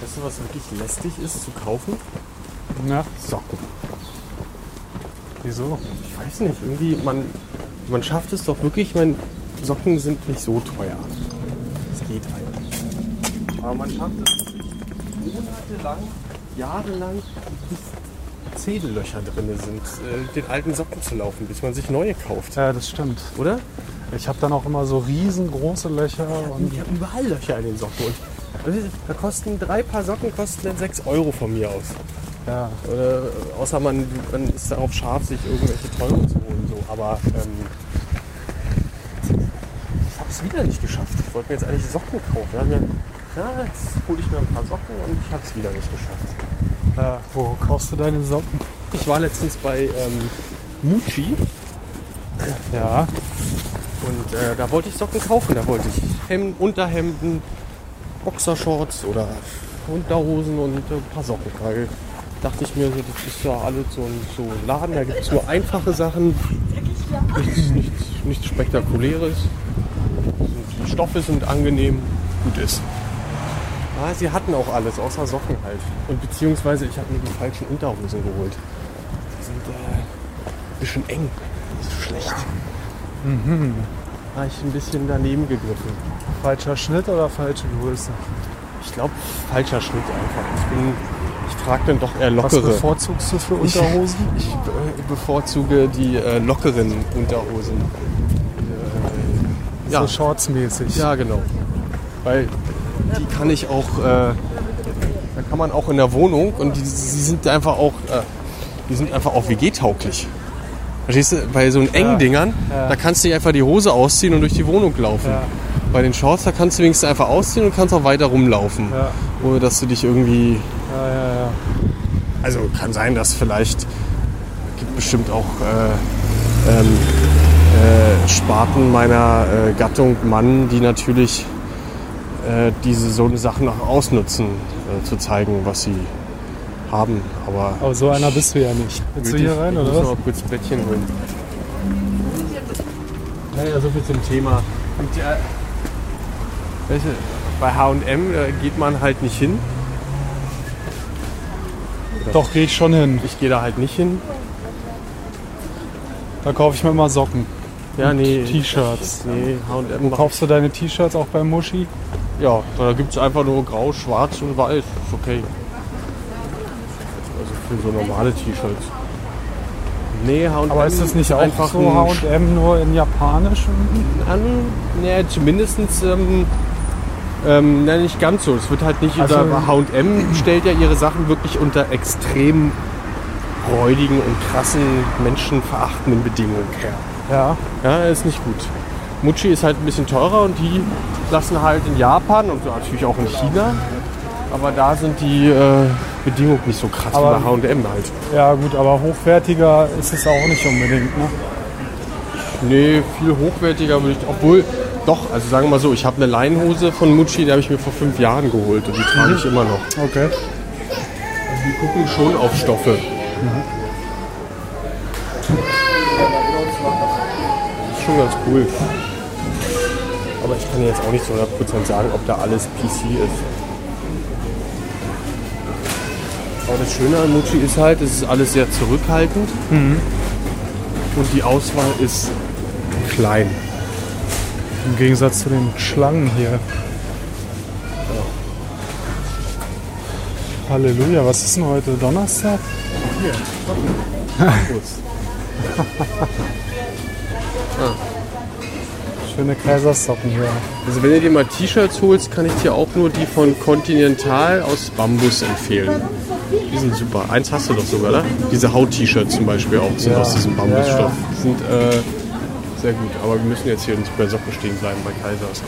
Weißt du, was wirklich lästig ist zu kaufen? Ja, Socken. wieso? Ich weiß nicht, irgendwie, man, man schafft es doch wirklich, ich meine, Socken sind nicht so teuer. Das geht halt. Aber man schafft es monatelang, jahrelang, bis Zedellöcher drin sind, äh, den alten Socken zu laufen, bis man sich neue kauft. Ja, das stimmt. Oder? Ich habe dann auch immer so riesengroße Löcher ich habe überall Löcher in den Socken. Und da kosten drei Paar Socken kosten dann 6 Euro von mir aus. ja, Oder, äh, außer man, man ist darauf scharf, sich irgendwelche teure zu holen. So. Aber ähm, ich habe es wieder nicht geschafft. Ich wollte mir jetzt eigentlich Socken kaufen. Ja, ja, jetzt hole ich mir ein paar Socken und ich habe es wieder nicht geschafft. ja, wo kaufst du deine Socken? Ich war letztens bei ähm, Mucci Ja, und äh, da wollte ich Socken kaufen. Da wollte ich Hemden, Unterhemden, Boxershorts oder Unterhosen und ein paar Socken. Weil dachte ich mir, so, das ist ja alles so ein, so ein Laden, da gibt es nur einfache Sachen, nichts, nichts, nichts Spektakuläres. Die Stoffe sind angenehm, gut ist. Ah, sie hatten auch alles, außer Socken halt. Und beziehungsweise ich habe mir die falschen Unterhosen geholt. Die sind äh, ein bisschen eng. Das ist schlecht. Mhm. Habe ich ein bisschen daneben gegriffen. falscher Schnitt oder falsche Größe? Ich glaube, falscher Schnitt einfach. Ich, bin, ich trage dann doch eher Was lockere. bevorzugst du für Ich- Unterhosen? Ich äh, bevorzuge die äh, lockeren Unterhosen. Äh, ja, So shortsmäßig. ja, genau. Weil die kann ich auch, äh, da kann man auch in der Wohnung und die, die sind einfach auch, äh, die sind einfach auch WG-tauglich. Verstehst du? Bei so engen Dingern, da kannst du dir einfach die Hose ausziehen und durch die Wohnung laufen. Bei den Shorts, da kannst du wenigstens einfach ausziehen und kannst auch weiter rumlaufen. Ohne dass du dich irgendwie Ja, ja, ja. also kann sein, dass vielleicht gibt bestimmt auch äh, ähm, äh, Sparten meiner äh, Gattung Mann, die natürlich äh, diese so eine Sachen auch ausnutzen, äh, zu zeigen, was sie haben. Aber Aber so einer bist du ja nicht. Willst du hier rein ich oder muss was? noch kurz Bettchen holen. Naja, so viel zum Thema. Und, äh, weißt du, bei H&M äh, geht man halt nicht hin. Doch, gehe ich schon hin. Ich gehe da halt nicht hin. Da kaufe ich mir immer Socken. Ja, nee. T-Shirts. Nee, H&M Wo kaufst du deine T-Shirts auch bei Muschi? Ja, da gibt es einfach nur grau, schwarz und weiß. Ist okay. Für so normale T-Shirts. Nee, H&M Aber ist das nicht auch einfach so H&M nur in Japanisch? an, ne, zumindest ähm, ähm, ne, nicht ganz so. Es wird halt nicht Also- unter H&M stellt ja ihre Sachen wirklich unter extrem räudigen und krassen, menschenverachtenden Bedingungen her. Ja. Ja, ist nicht gut. Mucci ist halt ein bisschen teurer und die lassen halt in Japan und natürlich auch in China. Aber da sind die äh, Bedingungen nicht so krass Aber- wie bei H&M halt. Ja gut, aber hochwertiger ist es auch nicht unbedingt. Ne? Nee, viel hochwertiger würde ich. Obwohl, doch, also sagen wir mal so, ich habe eine Leinhose von Mucci, die habe ich mir vor fünf Jahren geholt und die trage ich immer noch. Okay. Also die gucken schon auf Stoffe. Das ist schon ganz cool. Aber ich kann jetzt auch nicht zu 100% sagen, ob da alles PC ist. Aber das Schöne an Mucci ist halt, es ist alles sehr zurückhaltend. Und die Auswahl ist klein. Im Gegensatz zu den Schlangen hier. Halleluja, was ist denn heute? Donnerstag? Schöne Kaisersocken hier. Also wenn du dir mal T-Shirts holst, kann ich dir auch nur die von Continental aus Bambus empfehlen. Die sind super. Eins hast du doch sogar, oder? Diese Haut-T-Shirts zum Beispiel auch sind Ja. aus diesem Ja, Bambusstoff. ja. Die sind äh, sehr gut. Aber wir müssen jetzt hier nicht bei Socken stehen bleiben bei Kaisers.